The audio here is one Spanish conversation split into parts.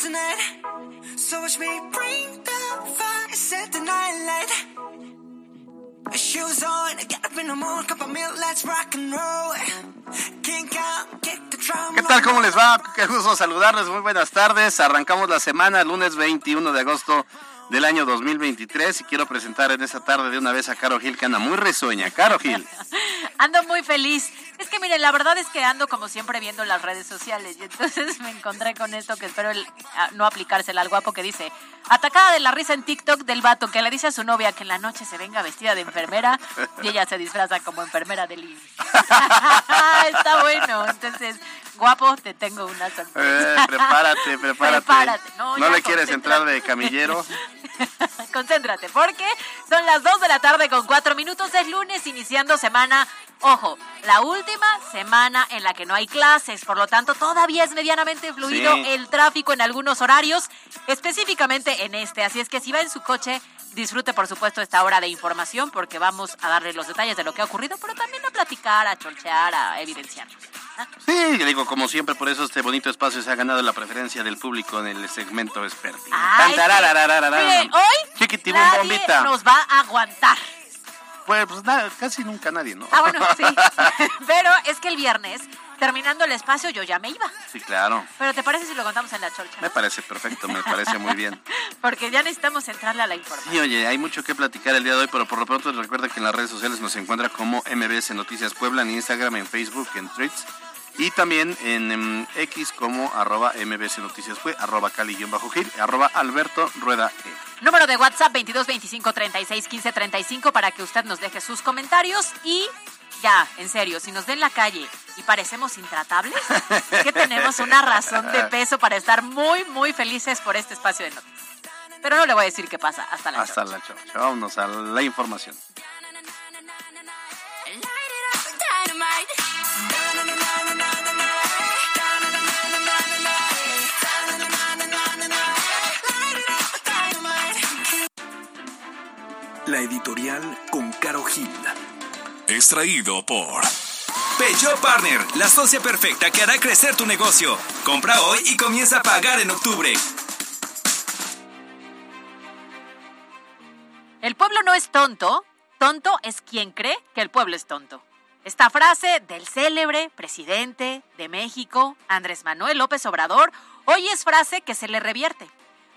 Tonight. So watch me bring the fire, set the night light. Shoes on, get up in the morning, cup of milk, let's rock and roll. Kink out, kick the drum. ¿Qué tal? ¿Cómo les va? Qué gusto saludarles. Muy buenas tardes. Arrancamos la semana, lunes 21 de agosto del año 2023 y quiero presentar en esta tarde de una vez a Caro Gil, que anda muy risueña. Caro Gil. Ando muy feliz. Es que miren, la verdad es que ando como siempre viendo las redes sociales y entonces me encontré con esto que espero el- no aplicársela al guapo que dice, atacada de la risa en TikTok del vato que le dice a su novia que en la noche se venga vestida de enfermera y ella se disfraza como enfermera del IMSS. Está bueno. Entonces, guapo, te tengo una Eh, sorpresa. prepárate, prepárate. Prepárate. No, ya, le quieres entrar de camillero? Concéntrate, porque son las 2 de la tarde con 4 minutos. Es lunes, iniciando semana. Ojo, la última semana en la que no hay clases, por lo tanto todavía es medianamente fluido Sí. el tráfico en algunos horarios, específicamente en este. Así es que si va en su coche, disfrute por supuesto esta hora de información, porque vamos a darle los detalles de lo que ha ocurrido, pero también a platicar, a cholchear, a evidenciarlos. ¿ah? Sí, digo, como siempre, por eso este bonito espacio se ha ganado la preferencia del público en el segmento experto. Ay, hoy Chiquitibum nadie bombita. nos va a aguantar. Pues, pues nada, casi nunca nadie, ¿no? Ah, bueno, sí. Pero es que el viernes, terminando el espacio, yo ya me iba. Sí, claro. Pero ¿te parece si lo contamos en la cholcha? no? Me parece perfecto, me parece muy bien. Porque ya necesitamos entrarle a la información. Sí, oye, hay mucho que platicar el día de hoy, pero por lo pronto recuerda que en las redes sociales nos encuentra como MBS Noticias Puebla, en Instagram, en Facebook, en Tweets y también en em, X como arroba MBS Noticias Pue, arroba Cali-Gil, arroba Alberto Rueda E. Número de WhatsApp 22 25 36 15 35 para que usted nos deje sus comentarios y ya, en serio, si nos ve en la calle y parecemos intratables, es que tenemos una razón de peso para estar muy, muy felices por este espacio de noticias. Pero no le voy a decir qué pasa hasta la Hasta chorcha. la chocha. Vámonos a la información. La editorial con Caro Gil. Extraído por Peugeot Partner, la socia perfecta que hará crecer tu negocio. Compra hoy y comienza a pagar en octubre. El pueblo no es tonto, tonto es quien cree que el pueblo es tonto. Esta frase del célebre presidente de México, Andrés Manuel López Obrador, hoy es frase que se le revierte.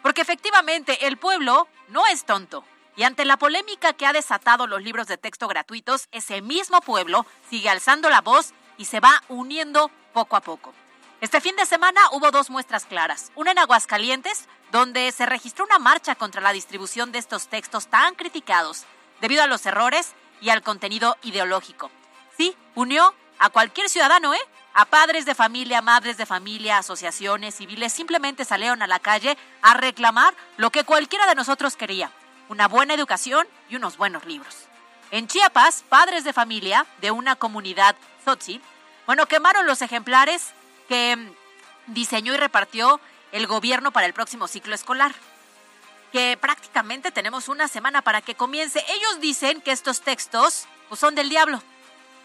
Porque efectivamente el pueblo no es tonto. Y ante la polémica que ha desatado los libros de texto gratuitos, ese mismo pueblo sigue alzando la voz y se va uniendo poco a poco. Este fin de semana hubo dos muestras claras. Una en Aguascalientes, donde se registró una marcha contra la distribución de estos textos tan criticados debido a los errores y al contenido ideológico. Sí, unió a cualquier ciudadano, ¿eh? A padres de familia, madres de familia, asociaciones civiles, simplemente salieron a la calle a reclamar lo que cualquiera de nosotros quería, una buena educación y unos buenos libros. En Chiapas, padres de familia de una comunidad Tzotzi, bueno, quemaron los ejemplares que mm, diseñó y repartió el gobierno para el próximo ciclo escolar que prácticamente tenemos una semana para que comience. Ellos dicen que estos textos pues, son del diablo.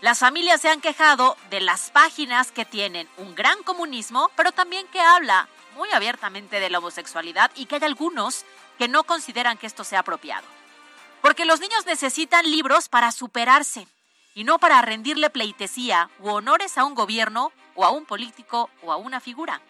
Las familias se han quejado de las páginas que tienen un gran comunismo, pero también que habla muy abiertamente de la homosexualidad y que hay algunos que no consideran que esto sea apropiado. Porque los niños necesitan libros para superarse y no para rendirle pleitesía u honores a un gobierno o a un político o a una figura.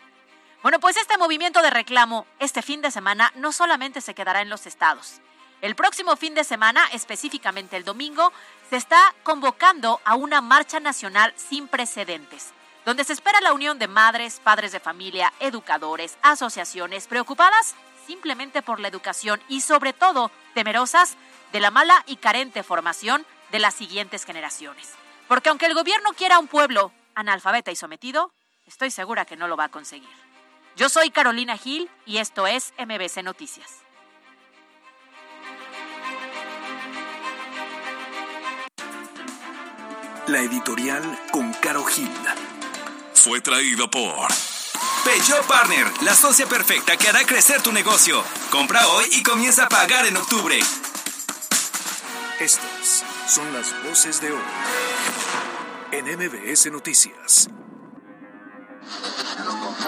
Bueno, pues este movimiento de reclamo este fin de semana no solamente se quedará en los estados. El próximo fin de semana, específicamente el domingo, se está convocando a una marcha nacional sin precedentes, donde se espera la unión de madres, padres de familia, educadores, asociaciones preocupadas simplemente por la educación y sobre todo temerosas de la mala y carente formación de las siguientes generaciones. Porque aunque el gobierno quiera un pueblo analfabeta y sometido, estoy segura que no lo va a conseguir. Yo soy Carolina Gil y esto es MBC Noticias. La editorial con Caro Gil. Fue traído por Peugeot Partner, la socia perfecta que hará crecer tu negocio. Compra hoy y comienza a pagar en octubre. Estas son las voces de hoy en MBS Noticias.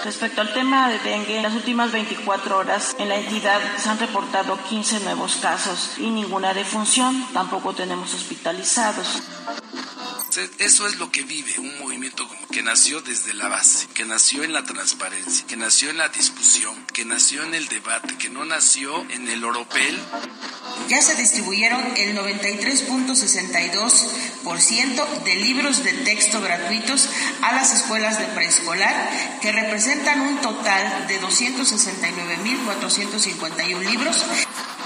Respecto al tema de dengue, en las últimas 24 horas en la entidad se han reportado 15 nuevos casos y ninguna defunción. Tampoco tenemos hospitalizados. Eso es lo que vive un movimiento que nació desde la base, que nació en la transparencia, que nació en la discusión, que nació en el debate, que no nació en el oropel. Ya se distribuyeron el 93.62% de libros de texto gratuitos a las escuelas de preescolar, que representan un total de 269.451 libros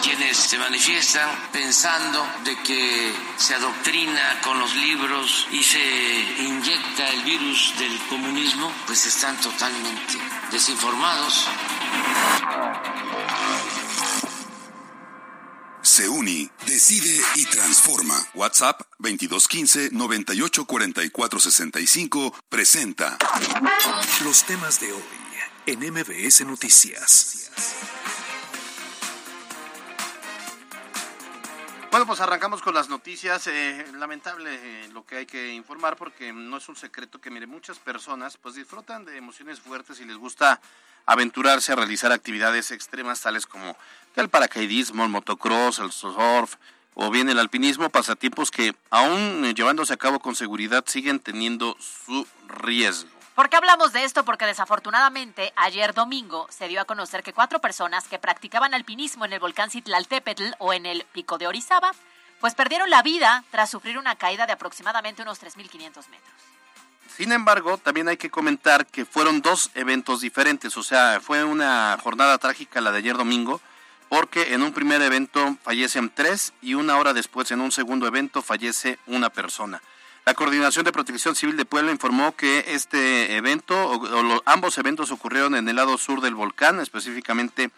quienes se manifiestan pensando de que se adoctrina con los libros y se inyecta el virus del comunismo, pues están totalmente desinformados. Se decide y transforma. WhatsApp 2215 984465 presenta los temas de hoy en MBS Noticias. Bueno, pues arrancamos con las noticias. Eh, lamentable eh, lo que hay que informar porque no es un secreto que, mire, muchas personas pues disfrutan de emociones fuertes y les gusta aventurarse a realizar actividades extremas tales como el paracaidismo, el motocross, el surf o bien el alpinismo, pasatiempos que aún eh, llevándose a cabo con seguridad siguen teniendo su riesgo. ¿Por qué hablamos de esto? Porque desafortunadamente ayer domingo se dio a conocer que cuatro personas que practicaban alpinismo en el volcán Citlaltépetl o en el Pico de Orizaba, pues perdieron la vida tras sufrir una caída de aproximadamente unos 3.500 metros. Sin embargo, también hay que comentar que fueron dos eventos diferentes, o sea, fue una jornada trágica la de ayer domingo, porque en un primer evento fallecen tres y una hora después en un segundo evento fallece una persona. La Coordinación de Protección Civil de Puebla informó que este evento, o, ambos eventos ocurrieron en el lado sur del volcán, específicamente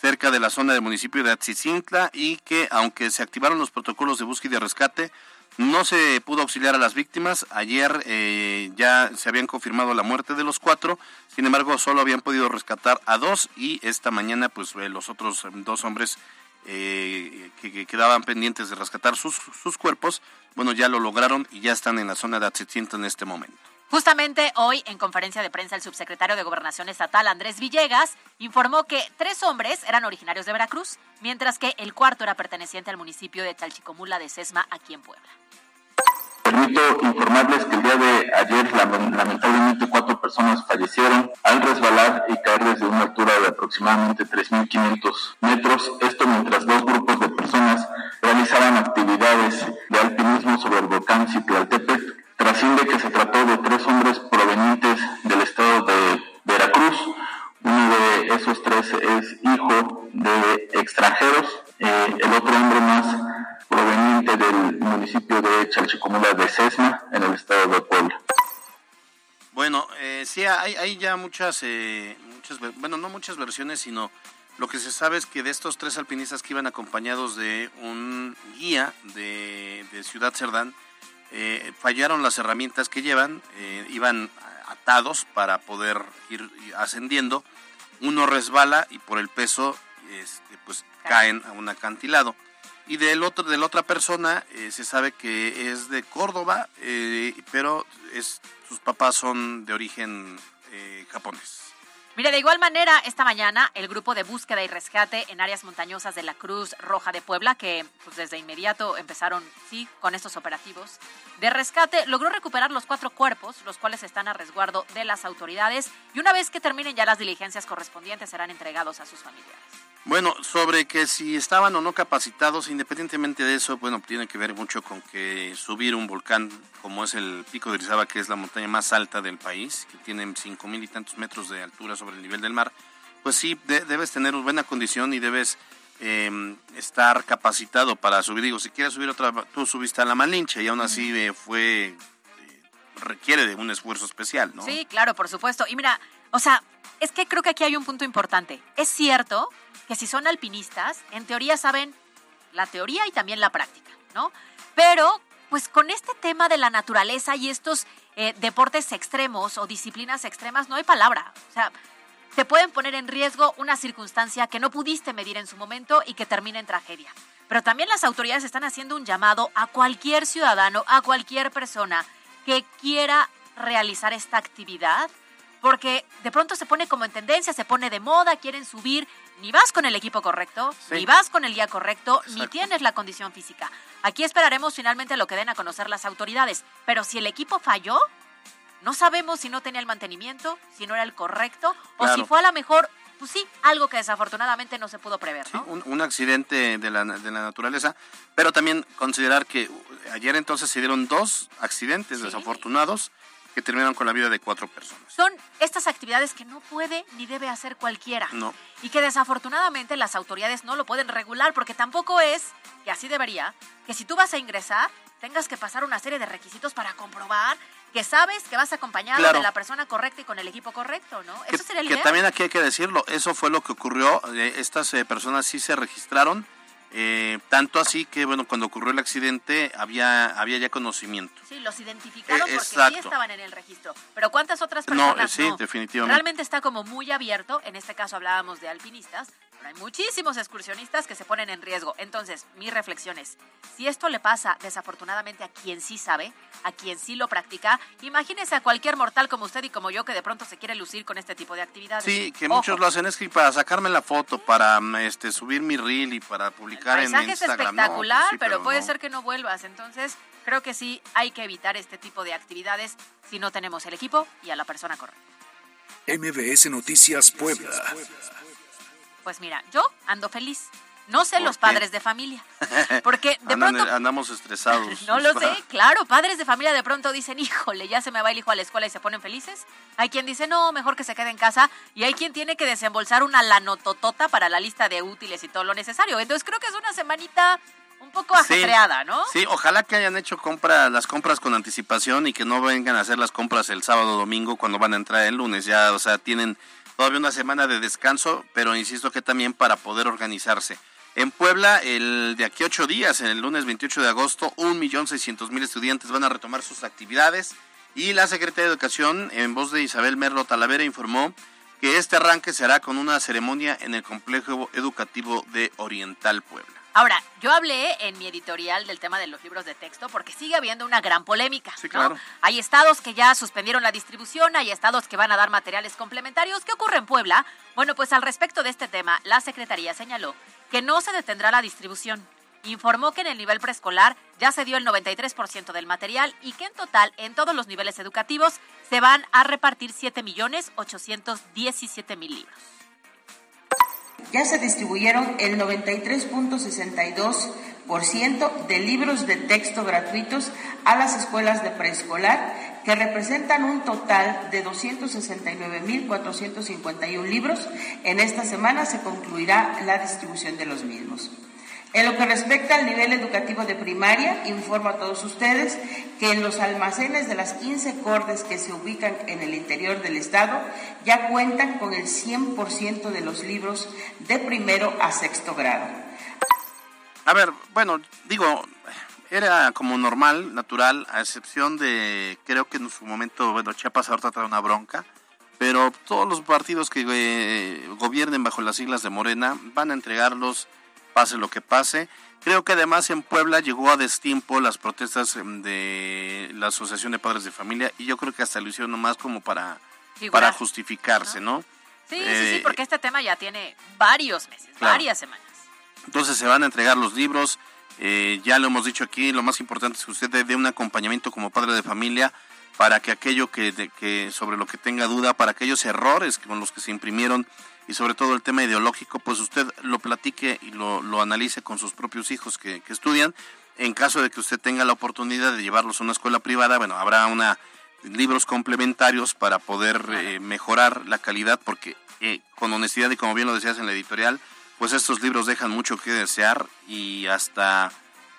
cerca de la zona del municipio de Atzicintla, y que aunque se activaron los protocolos de búsqueda y rescate, no se pudo auxiliar a las víctimas. Ayer eh, ya se habían confirmado la muerte de los cuatro, sin embargo solo habían podido rescatar a dos y esta mañana pues eh, los otros dos hombres eh, que, quedaban pendientes de rescatar sus, cuerpos, bueno, ya lo lograron y ya están en la zona de Atzitinta en este momento. Justamente hoy, en conferencia de prensa, el subsecretario de Gobernación Estatal, Andrés Villegas, informó que tres hombres eran originarios de Veracruz, mientras que el cuarto era perteneciente al municipio de Chalchicomula de Sesma, aquí en Puebla. Permito informarles que el día de ayer lamentablemente cuatro personas fallecieron al resbalar y caer desde una altura de aproximadamente 3.500 metros. Esto mientras dos grupos de personas realizaban actividades de alpinismo sobre el volcán Citlaltépetl. Trasciende que se trató de tres hombres provenientes muchas, eh, muchas, bueno, no muchas versiones, sino lo que se sabe es que de estos tres alpinistas que iban acompañados de un guía de, Ciudad Cerdán, eh, fallaron las herramientas que llevan, eh, iban atados para poder ir ascendiendo. Uno resbala y por el peso este, pues caen a un acantilado y del otro de la otra persona eh, se sabe que es de Córdoba pero es sus papás son de origen eh, japonés Mire, de igual manera, esta mañana el grupo de búsqueda y rescate en áreas montañosas de la Cruz Roja de Puebla, que pues, desde inmediato empezaron, sí, con estos operativos, de rescate logró recuperar los cuatro cuerpos, los cuales están a resguardo de las autoridades y una vez que terminen ya las diligencias correspondientes serán entregados a sus familiares. Bueno, sobre que si estaban o no capacitados, independientemente de eso, bueno, tiene que ver mucho con que subir un volcán como es el Pico de Orizaba, que es la montaña más alta del país, que tiene cinco mil y tantos metros de altura sobre el nivel del mar, pues sí, debes tener buena condición y debes eh, estar capacitado para subir. Digo, si quieres subir otra, tú subiste a la Malinche y aún así eh, fue, eh, requiere de un esfuerzo especial, ¿no? Sí, claro, por supuesto. Y mira, o sea, es que creo que aquí hay un punto importante. Es cierto que si son alpinistas, en teoría saben la teoría y también la práctica, ¿no? Pero, pues con este tema de la naturaleza y estos eh, deportes extremos o disciplinas extremas, no hay palabra. O sea, te pueden poner en riesgo una circunstancia que no pudiste medir en su momento y que termina en tragedia. Pero también las autoridades están haciendo un llamado a cualquier ciudadano, a cualquier persona que quiera realizar esta actividad, porque de pronto se pone como en tendencia, se pone de moda, quieren subir, ni vas con el equipo correcto, ni vas con el guía correcto, ni tienes la condición física. Aquí esperaremos finalmente lo que den a conocer las autoridades, pero si el equipo falló, no sabemos si no tenía el mantenimiento, si no era el correcto, o si fue a lo mejor, pues sí, algo que desafortunadamente no se pudo prever. ¿no? un, accidente de la, de la naturaleza, pero también considerar que ayer entonces se dieron dos accidentes desafortunados que terminaron con la vida de cuatro personas. Son estas actividades que no puede ni debe hacer cualquiera. No. Y que desafortunadamente las autoridades no lo pueden regular porque tampoco es, que así debería, que si tú vas a ingresar tengas que pasar una serie de requisitos para comprobar que sabes que vas acompañado de la persona correcta y con el equipo correcto, ¿no? Eso sería el Que también aquí hay que decirlo, eso fue lo que ocurrió, eh, estas eh, personas sí se registraron, eh, tanto así que, bueno, cuando ocurrió el accidente había, había ya conocimiento. Sí, los identificaron porque sí estaban en el registro. Pero ¿cuántas otras personas no? sí, definitivamente. Realmente está como muy abierto. En este caso hablábamos de alpinistas, hay muchísimos excursionistas que se ponen en riesgo. Entonces, mi reflexión es, si esto le pasa desafortunadamente a quien sí sabe, a quien sí lo practica, imagínese a cualquier mortal como usted y como yo que de pronto se quiere lucir con este tipo de actividades. Sí, que muchos lo hacen es que para sacarme la foto, para mm, este subir mi reel y para publicar en Instagram. es espectacular, pues pero, puede ser que no vuelvas. Entonces, creo que sí hay que evitar este tipo de actividades si no tenemos el equipo y a la persona correcta. MBS Noticias Puebla. Pues mira, yo ando feliz. No sé los padres de familia. Porque de pronto. Andamos estresados. no lo sé, claro. Padres de familia de pronto dicen, híjole, ya se me va el hijo a la escuela y se ponen felices. Hay quien dice, no, mejor que se quede en casa. Y hay quien tiene que desembolsar una lanototota para la lista de útiles y todo lo necesario. Entonces creo que es una semanita un poco ajetreada, ¿no? Sí, ojalá que hayan hecho compra, las compras con anticipación y que no vengan a hacer las compras el sábado o domingo cuando van a entrar el lunes. Ya, o sea, tienen todavía una semana de descanso, pero insisto que también para poder organizarse. En Puebla, el de aquí ocho días, en el lunes 28 de agosto, un millón seiscientos mil estudiantes van a retomar sus actividades y la Secretaría de Educación, en voz de Isabel Merlo Talavera, informó que este arranque se hará con una ceremonia en el complejo educativo de Oriental Puebla. Ahora, yo hablé en mi editorial del tema de los libros de texto porque sigue habiendo una gran polémica. Sí, claro. Hay estados que ya suspendieron la distribución, hay estados que van a dar materiales complementarios. ¿Qué ocurre en Puebla? Bueno, pues al respecto de este tema, la Secretaría señaló que no se detendrá la distribución. Informó que en el nivel preescolar ya se dio el 93% del material y que en total, en todos los niveles educativos, se van a repartir 7.817.000 libros ya se distribuyeron el 93.62% de libros de texto gratuitos a las escuelas de preescolar, que representan un total de 269.451 libros. En esta semana se concluirá la distribución de los mismos. En lo que respecta al nivel educativo de primaria, informo a todos ustedes que en los almacenes de las 15 cordes que se ubican en el interior del Estado ya cuentan con el 100% de los libros de primero a sexto grado. A ver, bueno, digo, era como normal, natural, a excepción de, creo que en su momento, bueno, Chiapas ahorita trae una bronca, pero todos los partidos que eh, gobiernen bajo las siglas de Morena van a entregarlos pase lo que pase. Creo que además en Puebla llegó a destiempo las protestas em, de la Asociación de Padres de Familia y yo creo que hasta lo hicieron nomás como para, para justificarse, ¿no? Sí, sí, sí, eh, porque este tema ya tiene varios meses, varias semanas. Entonces se van a entregar los libros. Eh, ya lo hemos dicho aquí, lo más importante es que usted dé un acompañamiento como padre de familia para que aquello que, que sobre lo que tenga duda, para aquellos errores con los que se imprimieron y sobre todo el tema ideológico, pues usted lo platique y lo, lo analice con sus propios hijos que, que estudian. En caso de que usted tenga la oportunidad de llevarlos a una escuela privada, bueno, habrá una libros complementarios para poder eh, mejorar la calidad, porque eh, con honestidad y como bien lo decías en la editorial, pues estos libros dejan mucho que desear y hasta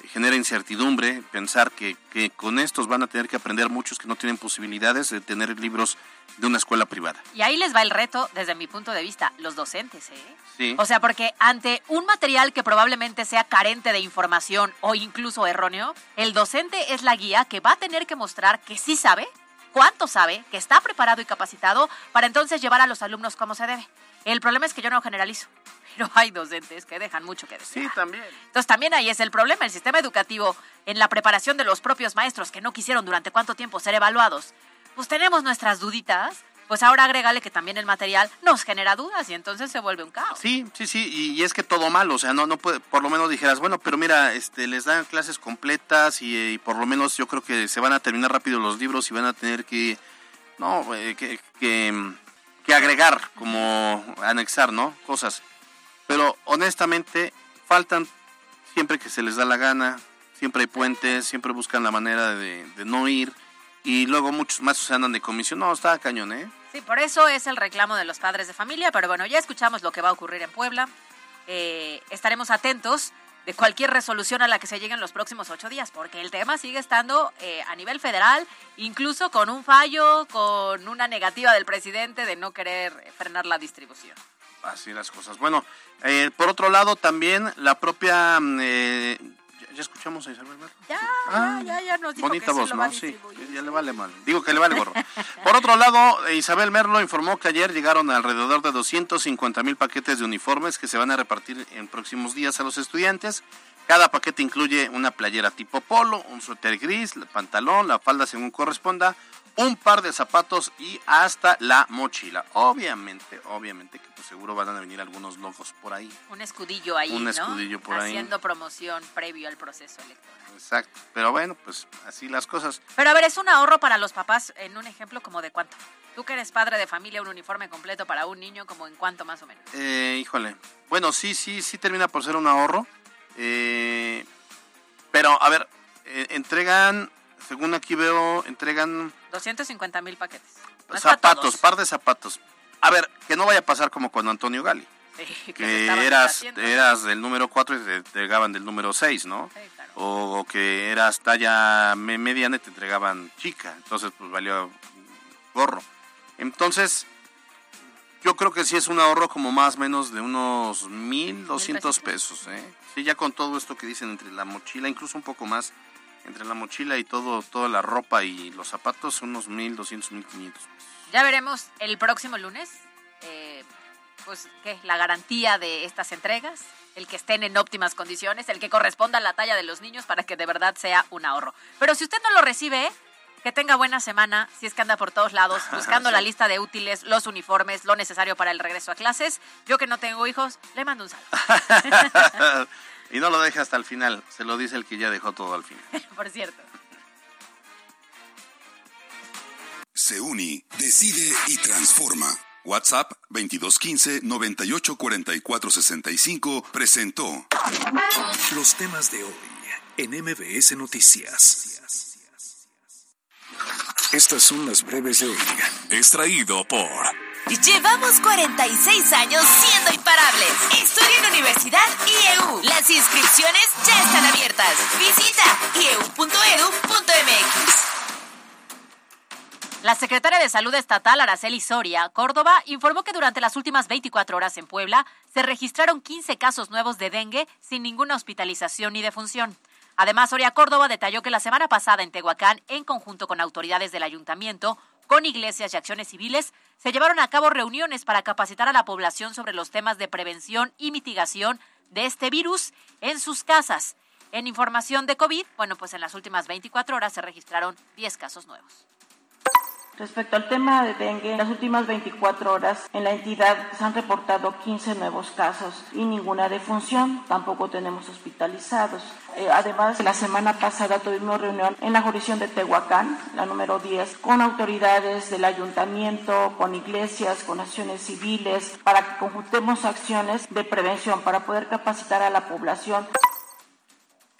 genera incertidumbre pensar que, que, con estos van a tener que aprender muchos que no tienen posibilidades de tener libros de una escuela privada. Y ahí les va el reto, desde mi punto de vista, los docentes, ¿eh? Sí. O sea, porque ante un material que probablemente sea carente de información o incluso erróneo, el docente es la guía que va a tener que mostrar que sí sabe, cuánto sabe, que está preparado y capacitado para entonces llevar a los alumnos como se debe. El problema es que yo no generalizo, pero hay docentes que dejan mucho que decir. Sí, también. Entonces también ahí es el problema, el sistema educativo en la preparación de los propios maestros que no quisieron durante cuánto tiempo ser evaluados. Pues tenemos nuestras duditas, pues ahora agrégale que también el material nos genera dudas y entonces se vuelve un caos. Sí, sí, sí, y, y es que todo mal, o sea, no, no puede, por lo menos dijeras, bueno, pero mira, este, les dan clases completas y, y por lo menos yo creo que se van a terminar rápido los libros y van a tener que, no, eh, que, que, que agregar, como anexar, ¿no? Cosas. Pero honestamente, faltan siempre que se les da la gana, siempre hay puentes, siempre buscan la manera de, de no ir y luego muchos más se andan de comisión. No, está cañón, ¿eh? Sí, por eso es el reclamo de los padres de familia, pero bueno, ya escuchamos lo que va a ocurrir en Puebla. Eh, estaremos atentos de cualquier resolución a la que se llegue en los próximos ocho días, porque el tema sigue estando eh, a nivel federal, incluso con un fallo, con una negativa del presidente de no querer frenar la distribución. Así las cosas. Bueno, eh, por otro lado también la propia... eh, ¿ya, escuchamos a Isabel Merlo? Ya, Ah, ya, ya, ya nos dijo Bonita que sí voz, lo ¿no? Sí, ya le vale mal. Digo que le vale gorro. Por otro lado, Isabel Merlo informó que ayer llegaron alrededor de 250 mil paquetes de uniformes que se van a repartir en próximos días a los estudiantes. Cada paquete incluye una playera tipo polo, un suéter gris, el pantalón, la falda según corresponda, un par de zapatos y hasta la mochila. Obviamente, obviamente que pues seguro van a venir algunos logos por ahí. Un escudillo ahí, Un ¿no? escudillo por ahí. Haciendo promoción previo al proceso electoral. Exacto. Pero bueno, pues así las cosas. Pero a ver, es un ahorro para los papás en un ejemplo como de cuánto. Tú que eres padre de familia, un uniforme completo para un niño, como en cuánto más o menos. Eh, híjole. Bueno, sí, sí, sí termina por ser un ahorro. Eh, pero, a ver, eh, entregan, según aquí veo, entregan 250 mil paquetes. No zapatos, par de zapatos. A ver, que no vaya a pasar como con Antonio Gali. Sí, que Que eras, eras del número 4 y te entregaban del número 6, ¿no? Sí, claro. O, o que eras talla me- mediana y te entregaban chica. Entonces, pues valió gorro. Entonces, yo creo que sí es un ahorro como más o menos de unos 1.200 pesos, ¿eh? Sí, ya con todo esto que dicen entre la mochila, incluso un poco más, entre la mochila y todo, toda la ropa y los zapatos, unos 1.200, 1.500. Ya veremos el próximo lunes, eh, pues, ¿qué? La garantía de estas entregas, el que estén en óptimas condiciones, el que corresponda a la talla de los niños para que de verdad sea un ahorro. Pero si usted no lo recibe, que tenga buena semana, si es que anda por todos lados, buscando la lista de útiles, los uniformes, lo necesario para el regreso a clases. Yo que no tengo hijos, le mando un saludo, y no lo deje hasta el final, se lo dice el que ya dejó todo al final. por cierto. Se decide y transforma. WhatsApp 2215 984465 presentó Los temas de hoy en MBS Noticias. Estas son las breves de hoy. extraído por Llevamos 46 años siendo imparables. Estudia en Universidad IEU. Las inscripciones ya están abiertas. Visita ieu.edu.mx. La secretaria de Salud Estatal, Araceli Soria, Córdoba, informó que durante las últimas 24 horas en Puebla se registraron 15 casos nuevos de dengue sin ninguna hospitalización ni defunción. Además, Soria Córdoba detalló que la semana pasada en Tehuacán, en conjunto con autoridades del ayuntamiento, con iglesias y acciones civiles, se llevaron a cabo reuniones para capacitar a la población sobre los temas de prevención y mitigación de este virus en sus casas. En información de COVID, bueno, pues en las últimas 24 horas se registraron 10 casos nuevos. Respecto al tema de dengue, en las últimas 24 horas en la entidad se han reportado 15 nuevos casos y ninguna defunción. Tampoco tenemos hospitalizados. Eh, además, la semana pasada tuvimos reunión en la jurisdicción de Tehuacán, la número 10, con autoridades del ayuntamiento, con iglesias, con acciones civiles, para que conjuntemos acciones de prevención para poder capacitar a la población.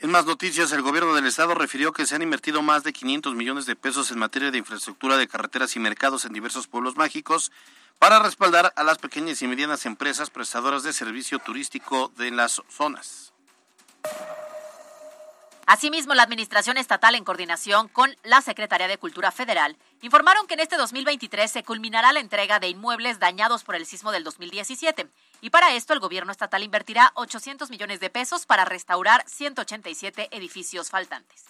En más noticias, el gobierno del estado refirió que se han invertido más de 500 millones de pesos en materia de infraestructura de carreteras y mercados en diversos pueblos mágicos para respaldar a las pequeñas y medianas empresas prestadoras de servicio turístico de las zonas. Asimismo, la Administración Estatal, en coordinación con la Secretaría de Cultura Federal, informaron que en este 2023 se culminará la entrega de inmuebles dañados por el sismo del 2017. Y para esto, el gobierno estatal invertirá 800 millones de pesos para restaurar 187 edificios faltantes.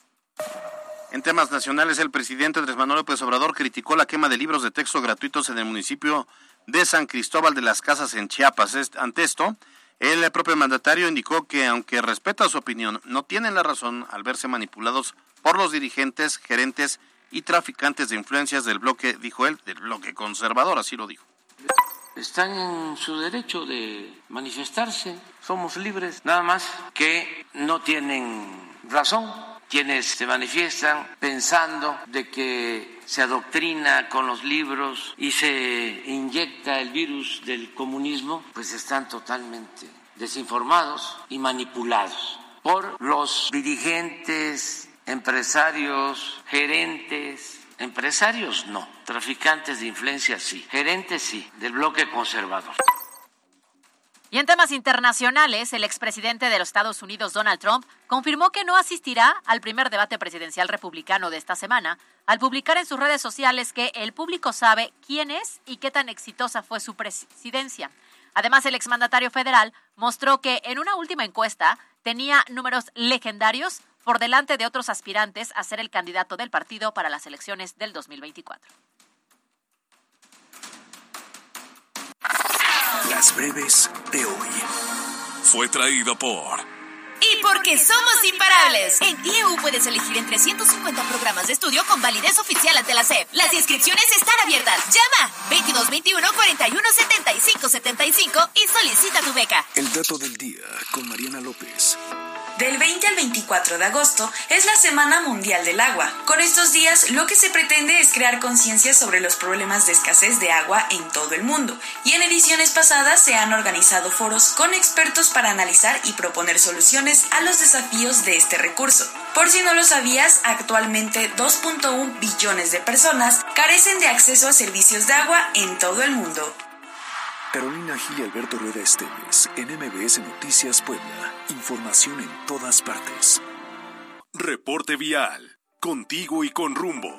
En temas nacionales, el presidente Andrés Manuel López Obrador criticó la quema de libros de texto gratuitos en el municipio de San Cristóbal de las Casas en Chiapas. Ante esto, el propio mandatario indicó que, aunque respeta su opinión, no tienen la razón al verse manipulados por los dirigentes, gerentes y traficantes de influencias del bloque, dijo él, del bloque conservador, así lo dijo. Están en su derecho de manifestarse, somos libres, nada más que no tienen razón quienes se manifiestan pensando de que se adoctrina con los libros y se inyecta el virus del comunismo, pues están totalmente desinformados y manipulados por los dirigentes, empresarios, gerentes, empresarios no, traficantes de influencia sí, gerentes sí, del bloque conservador. Y en temas internacionales, el expresidente de los Estados Unidos, Donald Trump, confirmó que no asistirá al primer debate presidencial republicano de esta semana, al publicar en sus redes sociales que el público sabe quién es y qué tan exitosa fue su presidencia. Además, el exmandatario federal mostró que en una última encuesta tenía números legendarios por delante de otros aspirantes a ser el candidato del partido para las elecciones del 2024. Las breves de hoy. Fue traído por... Y porque somos imparables. En IEU puedes elegir entre 150 programas de estudio con validez oficial ante la SEP. Las inscripciones están abiertas. Llama 2221 41 75 75 y solicita tu beca. El dato del día con Mariana López. Del 20 al 24 de agosto es la Semana Mundial del Agua. Con estos días lo que se pretende es crear conciencia sobre los problemas de escasez de agua en todo el mundo. Y en ediciones pasadas se han organizado foros con expertos para analizar y proponer soluciones a los desafíos de este recurso. Por si no lo sabías, actualmente 2.1 billones de personas carecen de acceso a servicios de agua en todo el mundo. Carolina Gil y Alberto Rueda Esteves, en MBS Noticias Puebla. Información en todas partes. Reporte vial. Contigo y con rumbo.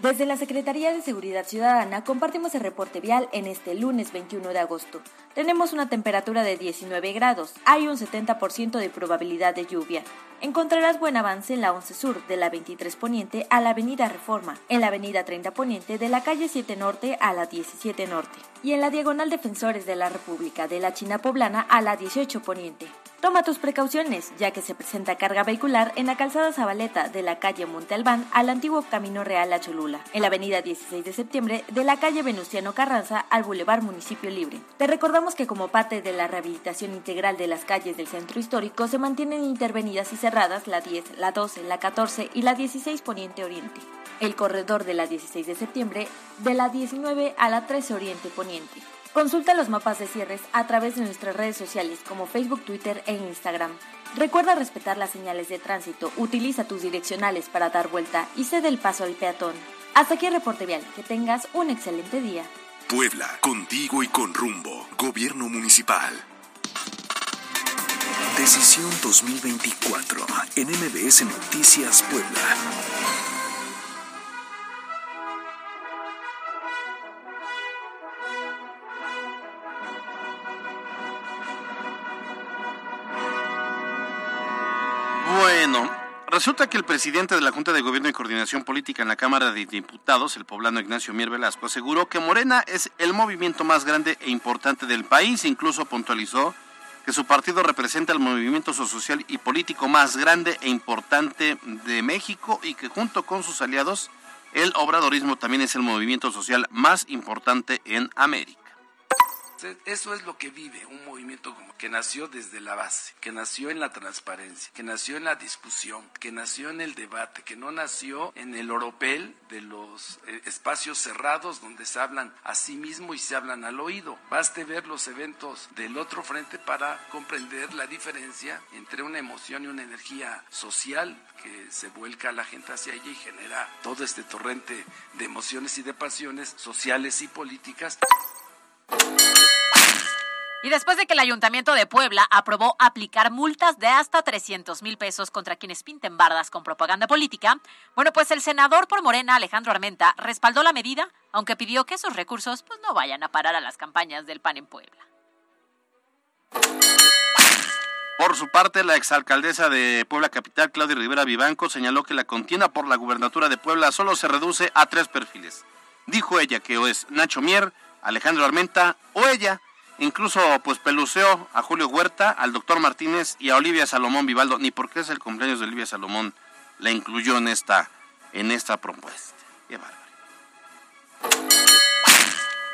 Desde la Secretaría de Seguridad Ciudadana compartimos el reporte vial en este lunes 21 de agosto. Tenemos una temperatura de 19 grados, hay un 70% de probabilidad de lluvia. Encontrarás buen avance en la 11 Sur de la 23 Poniente a la Avenida Reforma, en la Avenida 30 Poniente de la calle 7 Norte a la 17 Norte y en la Diagonal Defensores de la República de la China Poblana a la 18 Poniente. Toma tus precauciones, ya que se presenta carga vehicular en la calzada Zabaleta de la calle Monte Albán al antiguo Camino Real a Cholula, en la avenida 16 de septiembre de la calle Venustiano Carranza al Boulevard Municipio Libre. Te recordamos que como parte de la rehabilitación integral de las calles del centro histórico se mantienen intervenidas y la 10, la 12, la 14 y la 16 Poniente Oriente. El corredor de la 16 de septiembre de la 19 a la 13 Oriente Poniente. Consulta los mapas de cierres a través de nuestras redes sociales como Facebook, Twitter e Instagram. Recuerda respetar las señales de tránsito, utiliza tus direccionales para dar vuelta y cede el paso al peatón. Hasta aquí el reporte vial. Que tengas un excelente día. Puebla, contigo y con rumbo. Gobierno municipal. Decisión 2024 en MBS Noticias Puebla. Bueno, resulta que el presidente de la Junta de Gobierno y Coordinación Política en la Cámara de Diputados, el poblano Ignacio Mier Velasco, aseguró que Morena es el movimiento más grande e importante del país. Incluso puntualizó que su partido representa el movimiento social y político más grande e importante de México y que junto con sus aliados el obradorismo también es el movimiento social más importante en América. Eso es lo que vive un movimiento que nació desde la base, que nació en la transparencia, que nació en la discusión, que nació en el debate, que no nació en el oropel de los eh, espacios cerrados donde se hablan a sí mismo y se hablan al oído. Baste ver los eventos del otro frente para comprender la diferencia entre una emoción y una energía social que se vuelca a la gente hacia ella y genera todo este torrente de emociones y de pasiones sociales y políticas. Y después de que el Ayuntamiento de Puebla aprobó aplicar multas de hasta 300 mil pesos contra quienes pinten bardas con propaganda política, bueno, pues el senador por Morena, Alejandro Armenta, respaldó la medida, aunque pidió que esos recursos pues, no vayan a parar a las campañas del PAN en Puebla. Por su parte, la exalcaldesa de Puebla Capital, Claudia Rivera Vivanco, señaló que la contienda por la gubernatura de Puebla solo se reduce a tres perfiles. Dijo ella que es Nacho Mier, Alejandro Armenta o ella Incluso pues peluceó a Julio Huerta, al doctor Martínez y a Olivia Salomón Vivaldo. Ni porque es el cumpleaños de Olivia Salomón la incluyó en esta, en esta propuesta. Qué bárbaro.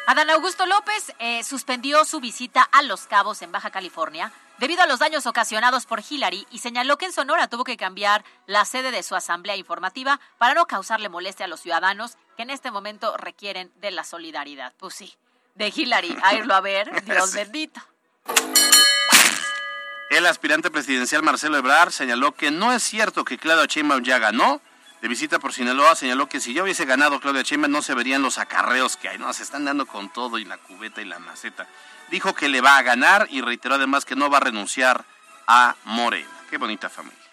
Adán Augusto López eh, suspendió su visita a Los Cabos en Baja California debido a los daños ocasionados por Hillary y señaló que en Sonora tuvo que cambiar la sede de su asamblea informativa para no causarle molestia a los ciudadanos que en este momento requieren de la solidaridad. Pues sí, de Hillary a irlo a ver, Dios bendito. El aspirante presidencial Marcelo Ebrard señaló que no es cierto que Claudia Sheinbaum ya ganó. De visita por Sinaloa señaló que si yo hubiese ganado Claudia Sheinbaum no se verían los acarreos que hay. No, se están dando con todo y la cubeta y la maceta. Dijo que le va a ganar y reiteró además que no va a renunciar a Morena. Qué bonita familia.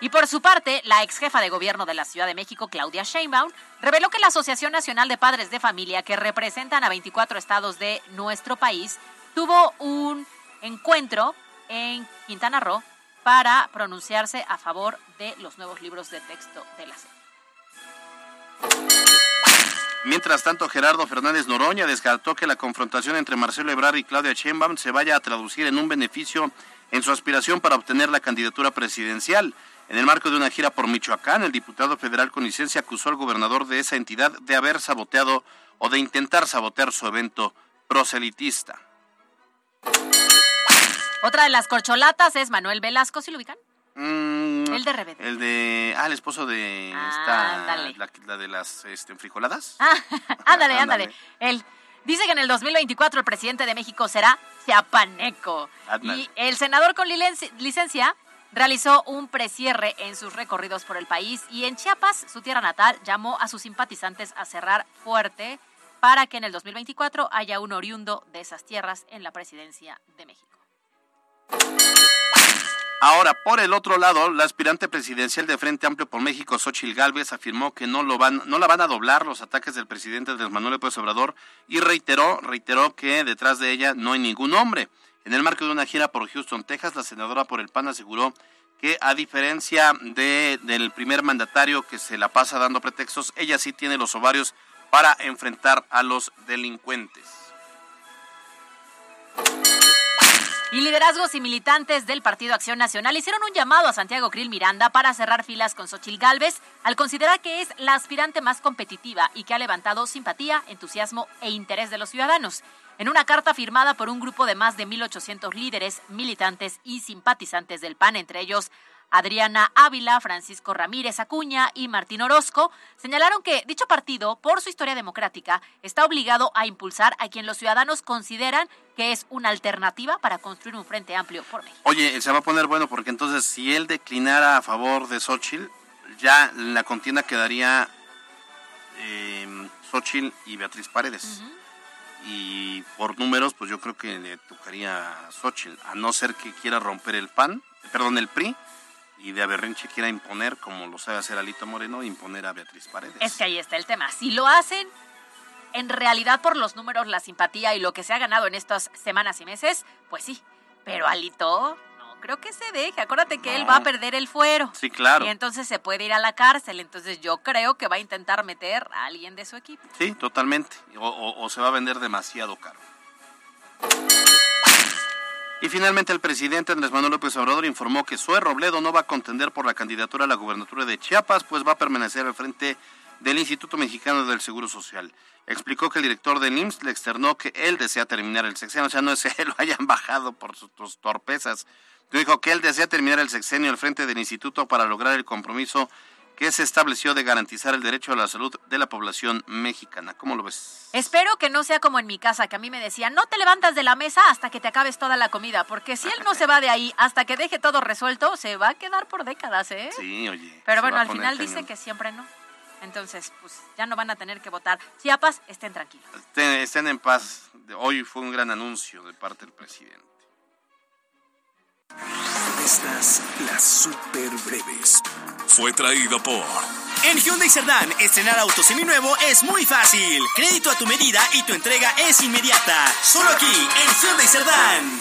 Y por su parte, la ex jefa de gobierno de la Ciudad de México, Claudia Sheinbaum, reveló que la Asociación Nacional de Padres de Familia, que representan a 24 estados de nuestro país, tuvo un encuentro en Quintana Roo para pronunciarse a favor de los nuevos libros de texto de la SEP. Mientras tanto, Gerardo Fernández Noroña descartó que la confrontación entre Marcelo Ebrard y Claudia Sheinbaum se vaya a traducir en un beneficio en su aspiración para obtener la candidatura presidencial. En el marco de una gira por Michoacán, el diputado federal con licencia acusó al gobernador de esa entidad de haber saboteado o de intentar sabotear su evento proselitista. Otra de las corcholatas es Manuel Velasco, ¿sí lo ubican? Mm, el de RBD. El de. Ah, el esposo de. esta, la, de las este, frijoladas. Ah, ándale, ándale. Él. Dice que en el 2024 el presidente de México será Chiapaneco. Y el senador con licencia realizó un precierre en sus recorridos por el país y en Chiapas, su tierra natal, llamó a sus simpatizantes a cerrar fuerte para que en el 2024 haya un oriundo de esas tierras en la presidencia de México. Ahora, por el otro lado, la aspirante presidencial de Frente Amplio por México, Xochil Gálvez, afirmó que no, lo van, no la van a doblar los ataques del presidente Andrés Manuel López Obrador y reiteró, reiteró que detrás de ella no hay ningún hombre. En el marco de una gira por Houston, Texas, la senadora por el PAN aseguró que a diferencia de, del primer mandatario que se la pasa dando pretextos, ella sí tiene los ovarios para enfrentar a los delincuentes. Y liderazgos y militantes del Partido Acción Nacional hicieron un llamado a Santiago Krill Miranda para cerrar filas con Xochil Gálvez al considerar que es la aspirante más competitiva y que ha levantado simpatía, entusiasmo e interés de los ciudadanos. En una carta firmada por un grupo de más de 1.800 líderes, militantes y simpatizantes del PAN, entre ellos Adriana Ávila, Francisco Ramírez Acuña y Martín Orozco, señalaron que dicho partido, por su historia democrática, está obligado a impulsar a quien los ciudadanos consideran que es una alternativa para construir un frente amplio por México. Oye, se va a poner bueno porque entonces si él declinara a favor de Xochitl, ya la contienda quedaría eh, Xochitl y Beatriz Paredes y por números, pues yo creo que le tocaría a Xochitl, a no ser que quiera romper el PAN, perdón, el PRI, y de Aberrenche quiera imponer, como lo sabe hacer Alito Moreno, imponer a Beatriz Paredes. Es que ahí está el tema. Si lo hacen, en realidad por los números, la simpatía y lo que se ha ganado en estas semanas y meses, pues sí. Pero Alito creo que se deje. Acuérdate que él va a perder el fuero. Sí, claro. Y entonces se puede ir a la cárcel. Entonces yo creo que va a intentar meter a alguien de su equipo. Sí, totalmente. O, se va a vender demasiado caro. Y finalmente el presidente Andrés Manuel López Obrador informó que Sue Robledo no va a contender por la candidatura a la gubernatura de Chiapas, pues va a permanecer al frente del Instituto Mexicano del Seguro Social. Explicó que el director del IMSS le externó que él desea terminar el sexenio, o sea, no es que lo hayan bajado por sus torpezas. Dijo que él desea terminar el sexenio al frente del instituto para lograr el compromiso que se estableció de garantizar el derecho a la salud de la población mexicana. ¿Cómo lo ves? Espero que no sea como en mi casa, que a mí me decían, no te levantas de la mesa hasta que te acabes toda la comida, porque si él no se va de ahí hasta que deje todo resuelto, se va a quedar por décadas, ¿eh? Sí, oye. Pero bueno, al final dice que siempre no. Entonces, pues ya no van a tener que votar. Chiapas, estén tranquilos. Estén, estén en paz. Hoy fue un gran anuncio de parte del presidente. Estas las super breves. Fue traído por. En Hyundai Cerdán, estrenar auto seminuevo es muy fácil. Crédito a tu medida y tu entrega es inmediata. Solo aquí, en Hyundai Cerdán.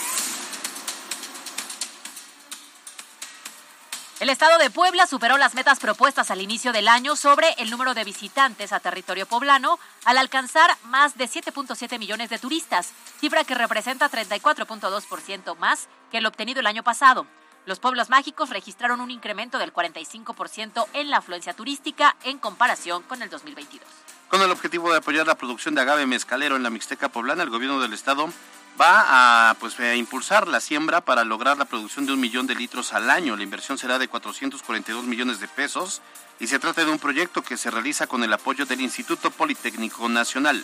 El estado de Puebla superó las metas propuestas al inicio del año sobre el número de visitantes a territorio poblano al alcanzar más de 7.7 millones de turistas, cifra que representa 34.2% más que el obtenido el año pasado. Los pueblos mágicos registraron un incremento del 45% en la afluencia turística en comparación con el 2022. Con el objetivo de apoyar la producción de agave mezcalero en la Mixteca poblana, el gobierno del estado va a, pues, a impulsar la siembra para lograr la producción de un millón de litros al año. La inversión será de 442 millones de pesos y se trata de un proyecto que se realiza con el apoyo del Instituto Politécnico Nacional.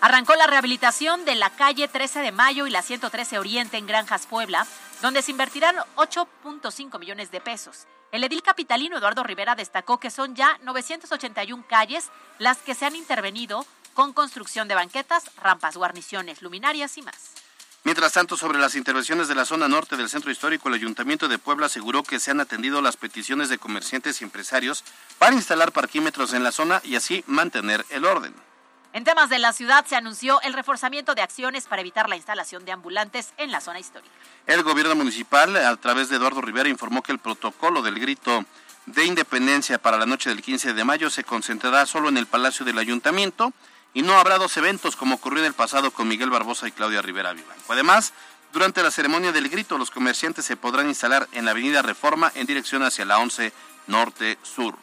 Arrancó la rehabilitación de la calle 13 de Mayo y la 113 Oriente en Granjas, Puebla, donde se invertirán 8.5 millones de pesos. El edil capitalino Eduardo Rivera destacó que son ya 981 calles las que se han intervenido con construcción de banquetas, rampas, guarniciones, luminarias y más. Mientras tanto, sobre las intervenciones de la zona norte del centro histórico, el Ayuntamiento de Puebla aseguró que se han atendido las peticiones de comerciantes y empresarios para instalar parquímetros en la zona y así mantener el orden. En temas de la ciudad se anunció el reforzamiento de acciones para evitar la instalación de ambulantes en la zona histórica. El gobierno municipal, a través de Eduardo Rivera, informó que el protocolo del grito de independencia para la noche del 15 de mayo se concentrará solo en el Palacio del Ayuntamiento y no habrá dos eventos como ocurrió en el pasado con Miguel Barbosa y Claudia Rivera Vivanco. Además, durante la ceremonia del grito, los comerciantes se podrán instalar en la avenida Reforma en dirección hacia la 11 Norte-Sur.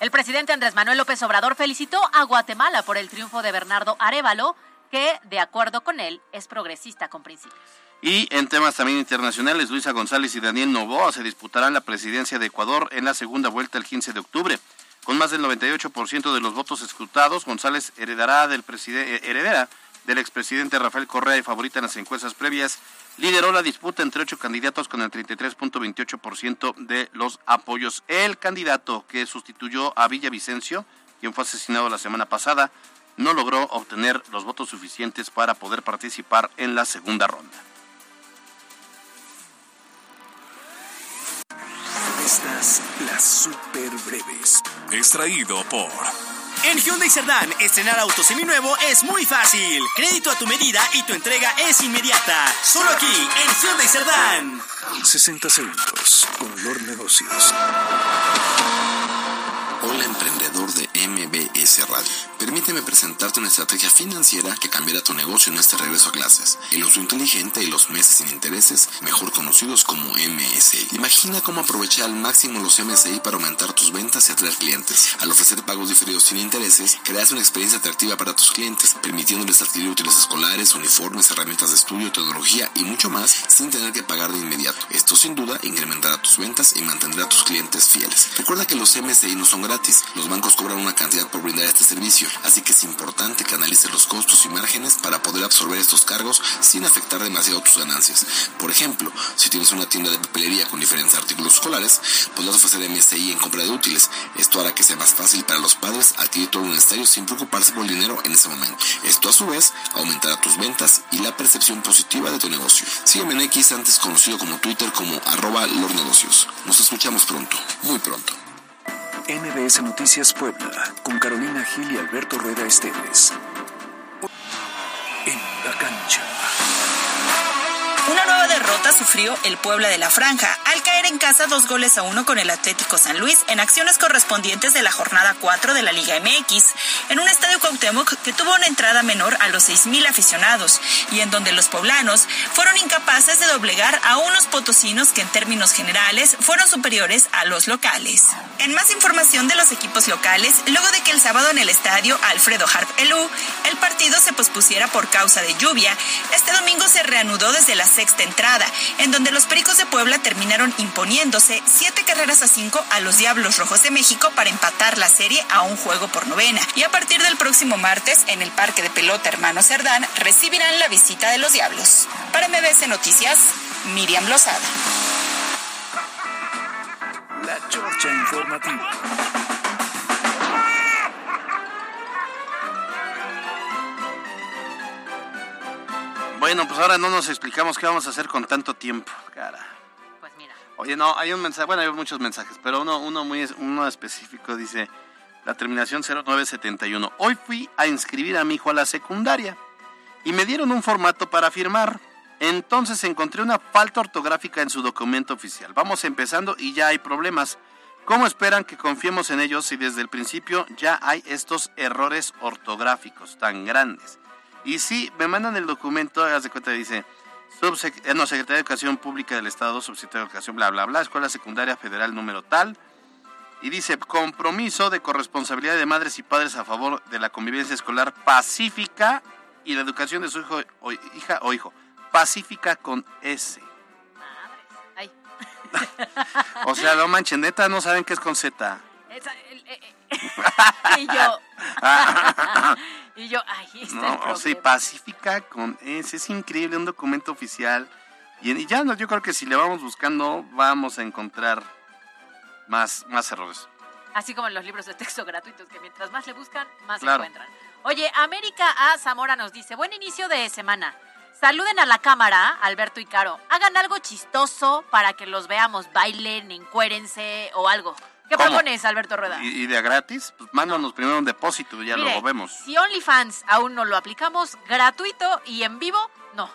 El presidente Andrés Manuel López Obrador felicitó a Guatemala por el triunfo de Bernardo Arevalo, que, de acuerdo con él, es progresista con principios. Y en temas también internacionales, Luisa González y Daniel Novoa se disputarán la presidencia de Ecuador en la segunda vuelta el 15 de octubre. Con más del 98% de los votos escrutados, González heredará del eh, heredera del expresidente Rafael Correa y favorita en las encuestas previas. Lideró la disputa entre ocho candidatos con el 33.28% de los apoyos. El candidato que sustituyó a Villavicencio, quien fue asesinado la semana pasada, no logró obtener los votos suficientes para poder participar en la segunda ronda. Estas las super breves. Extraído por. En Hyundai Cerdán, estrenar auto seminuevo es muy fácil. Crédito a tu medida y tu entrega es inmediata. Solo aquí, en Hyundai Cerdán. 60 segundos con Lord Negocios. Hola emprendedor de MBS Radio. Permíteme presentarte una estrategia financiera que cambiará tu negocio en este regreso a clases. El uso inteligente y los meses sin intereses, mejor conocidos como MSI. Imagina cómo aprovechar al máximo los MSI para aumentar tus ventas y atraer clientes. Al ofrecer pagos diferidos sin intereses, creas una experiencia atractiva para tus clientes, permitiéndoles adquirir útiles escolares, uniformes, herramientas de estudio, tecnología y mucho más sin tener que pagar de inmediato. Esto sin duda incrementará tus ventas y mantendrá a tus clientes fieles. Recuerda que los MSI no son los bancos cobran una cantidad por brindar este servicio, así que es importante que analices los costos y márgenes para poder absorber estos cargos sin afectar demasiado tus ganancias. Por ejemplo, si tienes una tienda de papelería con diferentes artículos escolares, podrás ofrecer MSI en compra de útiles. Esto hará que sea más fácil para los padres adquirir todo un necesario sin preocuparse por el dinero en ese momento. Esto a su vez aumentará tus ventas y la percepción positiva de tu negocio. Sígueme en X, antes conocido como Twitter como arroba negocios. Nos escuchamos pronto, muy pronto. MBS Noticias Puebla, con Carolina Gil y Alberto Rueda Esteves. En la cancha. Una nueva derrota sufrió el Puebla de la Franja al caer en casa dos goles a uno con el Atlético San Luis en acciones correspondientes de la jornada 4 de la Liga MX, en un estadio Cuauhtémoc que tuvo una entrada menor a los 6.000 aficionados y en donde los poblanos fueron incapaces de doblegar a unos potosinos que en términos generales fueron superiores a los locales. En más información de los equipos locales, luego de que el sábado en el estadio Alfredo Harp Elú el partido se pospusiera por causa de lluvia, este domingo se reanudó desde la sexta entrada, en donde los Pericos de Puebla terminaron imponiéndose siete carreras a cinco a los Diablos Rojos de México para empatar la serie a un juego por novena. Y a partir del próximo martes, en el Parque de Pelota Hermano Cerdán, recibirán la visita de los Diablos. Para MBC Noticias, Miriam Lozada. La Chorcha Informativa. Bueno, pues ahora no nos explicamos qué vamos a hacer con tanto tiempo, cara. Pues mira. Oye, no, hay un mensaje, bueno, hay muchos mensajes, pero uno, uno muy uno específico dice, la terminación 0971. Hoy fui a inscribir a mi hijo a la secundaria y me dieron un formato para firmar. Entonces encontré una falta ortográfica en su documento oficial. Vamos empezando y ya hay problemas. ¿Cómo esperan que confiemos en ellos si desde el principio ya hay estos errores ortográficos tan grandes? Y sí, me mandan el documento, haz de cuenta, dice, Subsec eh, no, Secretaría de Educación Pública del Estado, Subsecretaría de Educación, bla, bla, bla, Escuela Secundaria Federal número tal. Y dice, compromiso de corresponsabilidad de madres y padres a favor de la convivencia escolar pacífica y la educación de su hijo o hija o hijo. Pacífica con S. Ay. O sea, no manchen, neta, no saben qué es con Z. Esa- el- eh, eh. y yo. y yo, ahí está el No, o problema. sea, pacífica con S. Es increíble, un documento oficial. Y, y ya no, yo creo que si le vamos buscando, vamos a encontrar más, más errores. Así como en los libros de texto gratuitos, que mientras más le buscan, más Claro. encuentran. Oye, América A. Zamora nos dice, buen inicio de semana. Saluden a la cámara, Alberto y Caro. Hagan algo chistoso para que los veamos, bailen, encuérense o algo. ¿Qué ¿Cómo? propones, Alberto Rueda? ¿Y, de a gratis? Pues mándanos primero un depósito y ya Mire, luego vemos. Si OnlyFans aún no lo aplicamos, gratuito y en vivo, no.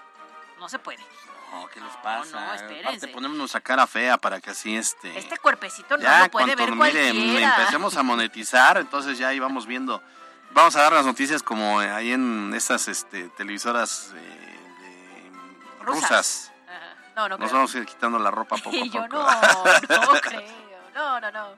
No se puede. No, ¿qué les pasa? no, espérense. Aparte, ponemos nuestra cara fea para que así este... Este cuerpecito no ya lo puede ver mire, cualquiera. empecemos a monetizar, entonces ya íbamos viendo. Vamos a dar las noticias como eh, ahí en estas este, televisoras eh, de- Rusas. rusas. No, no Nos creo. vamos a ir quitando la ropa poco a Y yo poco. no, no creo. No, no, no.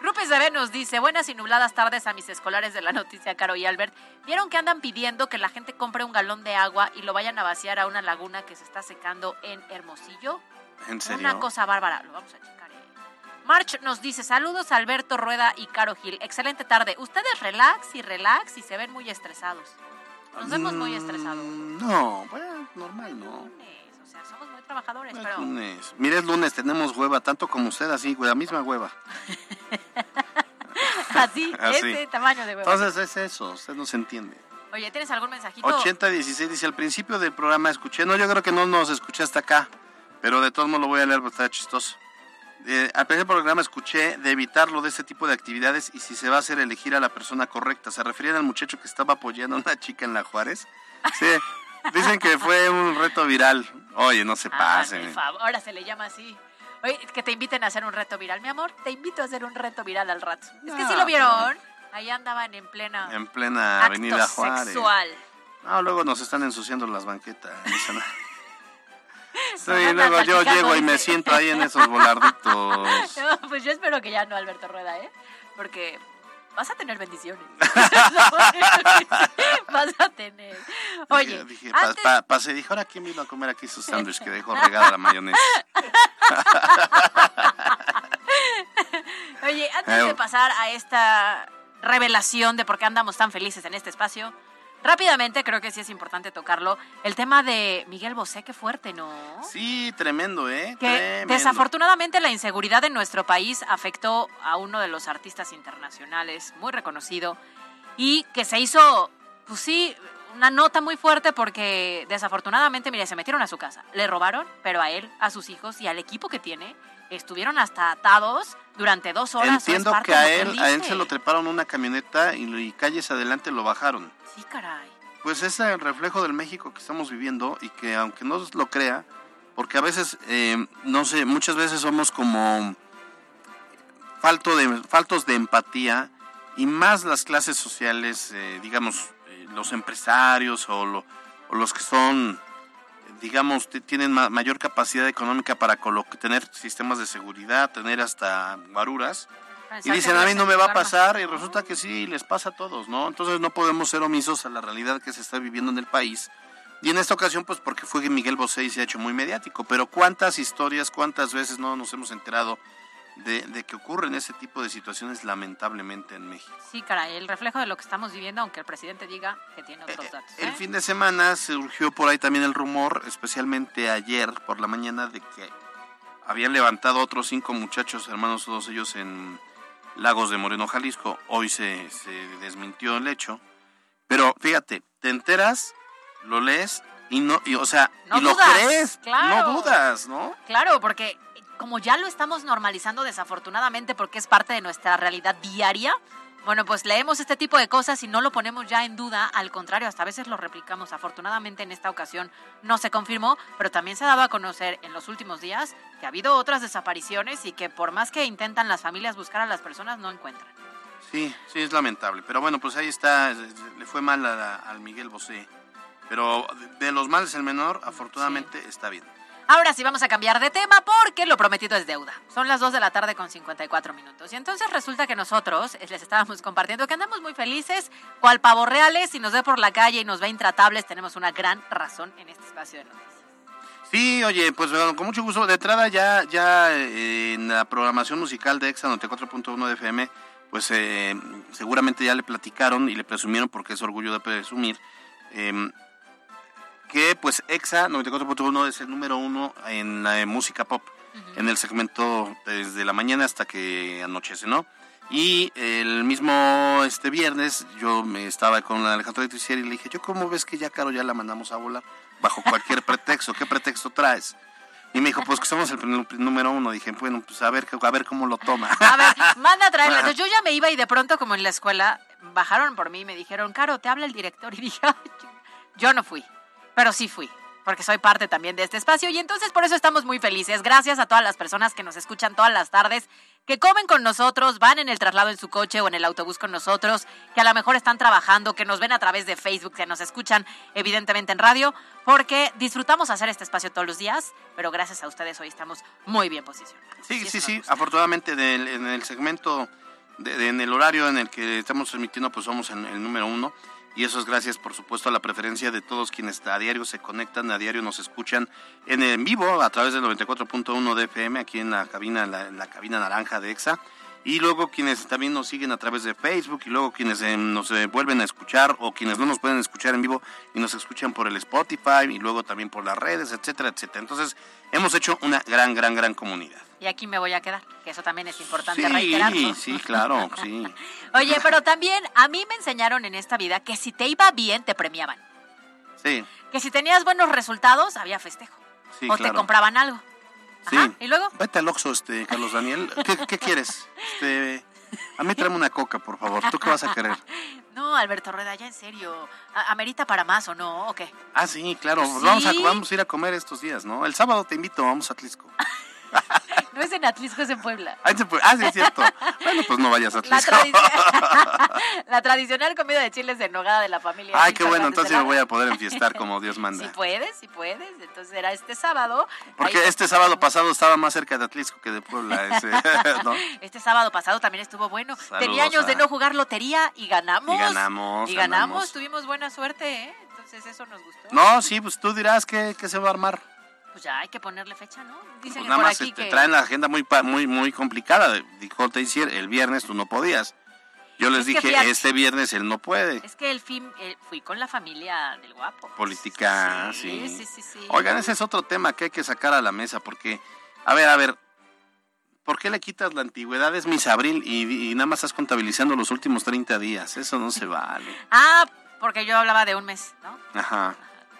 Rupes de nos dice, buenas y nubladas tardes a mis escolares de la noticia, Caro y Albert. ¿Vieron que andan pidiendo que la gente compre un galón de agua y lo vayan a vaciar a una laguna que se está secando en Hermosillo? ¿En serio? Una cosa bárbara. Lo vamos a checar. eh. March nos dice, saludos a Alberto Rueda y Caro Gil. Excelente tarde. Ustedes relax y relax y se ven muy estresados. Nos vemos muy estresados. No, bueno, normal, ¿no? Sea, somos muy trabajadores, Es pero... lunes. Mire, es lunes, tenemos hueva, tanto como usted, así, la misma hueva. Así, Así. ese tamaño de huevo. Entonces es eso, usted no se entiende. Oye, ¿tienes algún mensajito? 8016 dice, al principio del programa escuché, no, yo creo que no nos escuché hasta acá, pero de todos modos lo voy a leer porque está chistoso. Eh, al principio del programa escuché de evitarlo de este tipo de actividades y si se va a hacer elegir a la persona correcta. ¿Se referían al muchacho que estaba apoyando a una chica en la Juárez? Sí, dicen que fue un reto viral. Oye, no se Ah, pasen. por favor, ahora se le llama así. Oye, que te inviten a hacer un reto viral. Mi amor, te invito a hacer un reto viral al rato. Es que sí Ah, lo vieron. Ahí andaban en plena En plena acto Avenida Juárez. sexual. No, luego nos están ensuciando las banquetas. Sí, andan luego yo llego y me siento ahí en esos volarditos. No, pues yo espero que ya no, Alberto Rueda, ¿eh? Porque vas a tener bendiciones. vas a tener. Oye, Dije, pa- antes- pa- pasé, dije, ahora quién vino a comer aquí su sándwich que dejó regada la mayonesa. Oye, antes de Eh. pasar a esta revelación de por qué andamos tan felices en este espacio, rápidamente creo que sí es importante tocarlo. El tema de Miguel Bosé, qué fuerte, ¿no? Sí, tremendo, ¿eh? Que Tremendo. desafortunadamente la inseguridad en nuestro país afectó a uno de los artistas internacionales muy reconocido y que se hizo, pues sí, una nota muy fuerte porque desafortunadamente, mire, se metieron a su casa, le robaron, pero a él, a sus hijos y al equipo que tiene estuvieron hasta atados durante dos horas. ¿o es Entiendo que a él, a él se lo treparon una camioneta y, calles adelante lo bajaron. Sí, caray. Pues es el reflejo del México que estamos viviendo y que aunque no lo crea, porque a veces, eh, no sé, muchas veces somos como falto de, faltos de empatía y más las clases sociales, eh, digamos, eh, los empresarios o, lo- o los que son, digamos, tienen ma- mayor capacidad económica para tener sistemas de seguridad, tener hasta guaruras. Y dicen, a mí no me va a pasar, y resulta que sí, les pasa a todos, ¿no? Entonces no podemos ser omisos a la realidad que se está viviendo en el país. Y en esta ocasión, pues porque fue Miguel Bosé y se ha hecho muy mediático, pero cuántas historias, cuántas veces no nos hemos enterado de, de que ocurren ese tipo de situaciones lamentablemente en México. Sí, caray, el reflejo de lo que estamos viviendo, aunque el presidente diga que tiene otros datos. El ¿eh? fin de semana surgió por ahí también el rumor, especialmente ayer por la mañana, de que habían levantado otros cinco muchachos, hermanos todos ellos en Lagos de Moreno, Jalisco. Hoy se, se desmintió el hecho. Pero fíjate, te enteras, lo lees y no, y, o sea, No y lo crees, claro. no dudas, ¿no? Claro, porque como ya lo estamos normalizando desafortunadamente porque es parte de nuestra realidad diaria, bueno, pues leemos este tipo de cosas y no lo ponemos ya en duda, al contrario, hasta a veces lo replicamos. Afortunadamente en esta ocasión no se confirmó, pero también se ha dado a conocer en los últimos días que ha habido otras desapariciones y que por más que intentan las familias buscar a las personas, no encuentran. Sí, sí, es lamentable. Pero bueno, pues ahí está, le fue mal al Miguel Bosé. Pero de los males el menor, afortunadamente está bien. Ahora sí vamos a cambiar de tema porque lo prometido es deuda. Son las 2 de la tarde con 54 minutos. Y entonces resulta que nosotros eh, les estábamos compartiendo que andamos muy felices, cual pavos reales, si nos ve por la calle y nos ve intratables, tenemos una gran razón en este espacio de noticias. Sí, oye, pues con mucho gusto. De entrada ya, ya eh, en la programación musical de Exa 94.1 de FM, pues eh, seguramente ya le platicaron y le presumieron, porque es orgullo de presumir, em, que pues Exa 94.1 es el número uno en la eh, música pop, en el segmento desde la mañana hasta que anochece, ¿no? Y el mismo este viernes yo me estaba con Alejandro Electricier y le dije, yo cómo ves que ya Caro ya la mandamos a volar bajo cualquier pretexto, ¿qué pretexto traes? Y me dijo, pues que somos el número uno. Dije, bueno, pues a ver, a ver cómo lo toma. A ver, manda a traerla. Entonces, yo ya me iba y de pronto, como en la escuela, bajaron por mí y me dijeron, Caro, te habla el director. Y dije, "Ay, yo- yo no fui, pero sí fui, porque soy parte también de este espacio. Y entonces por eso estamos muy felices. Gracias a todas las personas que nos escuchan todas las tardes, que comen con nosotros, van en el traslado en su coche o en el autobús con nosotros, que a lo mejor están trabajando, que nos ven a través de Facebook, que nos escuchan evidentemente en radio, porque disfrutamos hacer este espacio todos los días, pero gracias a ustedes hoy estamos muy bien posicionados. Sí, sí, sí. Afortunadamente del- en el segmento, de- de- en el horario en el que estamos transmitiendo, pues somos en el número uno. Y eso es gracias, por supuesto, a la preferencia de todos quienes a diario se conectan, a diario nos escuchan en, en vivo a través del 94.1 de FM aquí en la cabina, en la, en la cabina naranja de EXA. Y luego quienes también nos siguen a través de Facebook y luego quienes eh, nos eh, vuelven a escuchar o quienes no nos pueden escuchar en vivo y nos escuchan por el Spotify y luego también por las redes, etcétera, etcétera. Entonces hemos hecho una gran, gran, gran comunidad. Y aquí me voy a quedar, que eso también es importante Sí, reiterarlo. sí, claro, sí. Oye, pero también a mí me enseñaron en esta vida que si te iba bien, te premiaban. Sí, Que si tenías buenos resultados, había festejo. sí, o te compraban algo. Sí. ¿Y luego? Vete al Oxxo, este, Carlos Daniel. ¿Qué, qué quieres? Este, a mí tráeme una coca, por favor. ¿Tú qué vas a querer? No, Alberto Rueda, ya en serio. ¿A- ¿Amerita para más o no? ¿O qué? Ah, sí, claro. Sí. Vamos, a, vamos a ir a comer estos días, ¿no? El sábado te invito, vamos a Atlisco. No es en Atlisco, es en Puebla. Ah, sí, es cierto. Bueno, pues no vayas a La, Atlisco. tradici- la tradicional comida de chiles de nogada de la familia. Ay, qué bueno, entonces me voy a poder enfiestar como Dios manda. Si puedes, si puedes. Entonces era este sábado. Porque Ahí- este sábado pasado estaba más cerca de Atlisco que de Puebla. Ese, ¿no? Este sábado pasado también estuvo bueno. Saludos Tenía años de no jugar lotería y ganamos. Y ganamos, Y ganamos, ganamos. tuvimos buena suerte, ¿eh? Entonces eso nos gustó. No, sí, pues tú dirás que, que se va a armar. Pues ya hay que ponerle fecha, ¿no? Dicen Pues que nada por más aquí este, que... traen la agenda muy muy muy complicada. Dijo Teisier, el viernes tú no podías. Yo les Es dije, fíjate- este viernes él no puede. Es que el fin, eh, fui con la familia del guapo. Política, Sí, sí. sí, sí, sí. Oigan, ese es otro tema que hay que sacar a la mesa porque, a ver, a ver, ¿por qué le quitas la antigüedad? Es mis abril y, y nada más estás contabilizando los últimos 30 días. Eso no se vale. Ah, porque yo hablaba de un mes, ¿no? Ajá.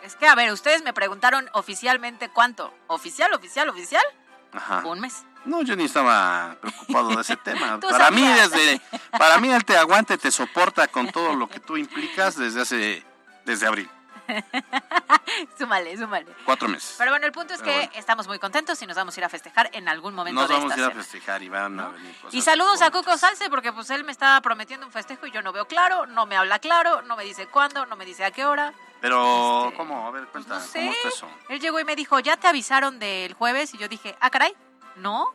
Es que, a ver, ustedes me preguntaron oficialmente cuánto. ¿Oficial, oficial, oficial? Ajá. Un mes. No, yo ni estaba preocupado de ese tema. Para mí, sabías. desde, para mí, él te aguante, te soporta con todo lo que tú implicas desde hace, desde abril. súmale, súmale. Cuatro meses. Pero bueno, el punto es que bueno. estamos muy contentos y nos vamos a ir a festejar en algún momento Nos de vamos a ir a festejar y van a venir cosas. Y saludos a Coco Salce porque pues él me está prometiendo un festejo y yo no veo claro, no me habla claro, no me dice cuándo, no me dice a qué hora. Pero, ¿cómo? A ver, cuenta, Este, ¿cómo no sé. está eso? Él llegó y me dijo, ¿ya te avisaron del jueves? Y yo dije, ah, caray, ¿no?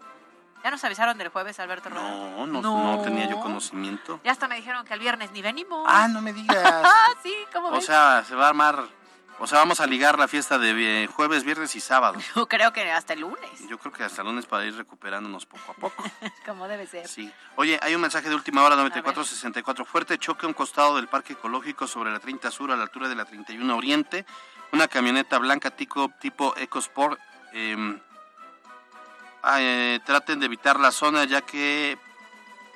¿Ya nos avisaron del jueves, Alberto? No, no, no tenía yo conocimiento. Ya hasta me dijeron que el viernes ni venimos. Ah, no me digas. Ah, sí, ¿cómo O ves? sea, se va a armar. O sea, vamos a ligar la fiesta de jueves, viernes y sábado. Yo creo que hasta el lunes, Yo creo que hasta el lunes para ir recuperándonos poco a poco. como debe ser. Sí. Oye, hay un mensaje de última hora 9464. Fuerte choque a un costado del parque ecológico sobre la 30 Sur a la altura de la 31 Oriente. Una camioneta blanca tipo, tipo EcoSport. eh, eh, traten de evitar la zona ya que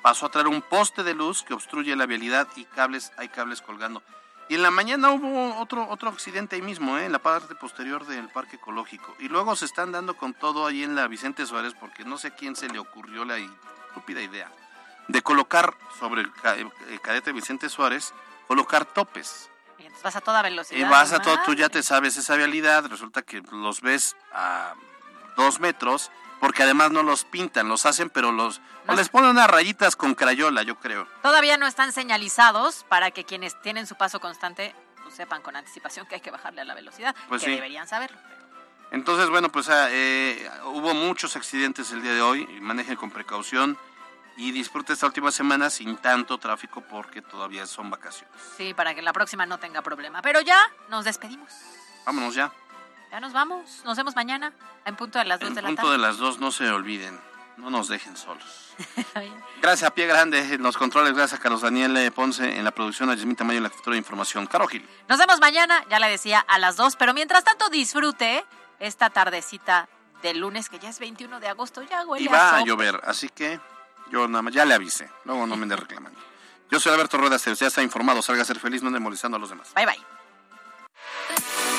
pasó a traer un poste de luz que obstruye la vialidad y cables, hay cables colgando. Y en la mañana hubo otro otro accidente ahí mismo, ¿eh? en la parte posterior del parque ecológico. Y luego se están dando con todo ahí en la Vicente Suárez porque no sé a quién se le ocurrió la estúpida idea de colocar sobre el, ca- el cadete Vicente Suárez, colocar topes. Entonces vas a toda velocidad. Y vas a todo, tú ya te sabes esa vialidad, resulta que los ves a dos metros, porque además no los pintan, los hacen, pero los... O les ponen unas rayitas con crayola, yo creo. Todavía no están señalizados para que quienes tienen su paso constante pues, sepan con anticipación que hay que bajarle a la velocidad, Pues que sí. deberían saberlo. Entonces, bueno, pues ah, eh, hubo muchos accidentes el día de hoy, y manejen con precaución y disfrute esta última semana sin tanto tráfico porque todavía son vacaciones. Sí, para que la próxima no tenga problema. Pero ya nos despedimos. Vámonos ya. Ya nos vamos. Nos vemos mañana en punto de las 2 En de la punto tarde. de las dos, no se olviden, no nos dejen solos. Gracias a Pie Grande en los controles, gracias a Carlos Daniel Ponce en la producción, a Yasmín Tamayo en la captura de información. Caro Gil. Nos vemos mañana, ya le decía, a las 2. Pero mientras tanto, disfrute esta tardecita del lunes, que ya es 21 de agosto. Ya huele Y va a llover, así que yo nada más ya le avisé, luego no me ande reclamando. Yo soy Alberto Rueda, usted ya está informado, salga a ser feliz, no ande molestando a los demás. Bye bye.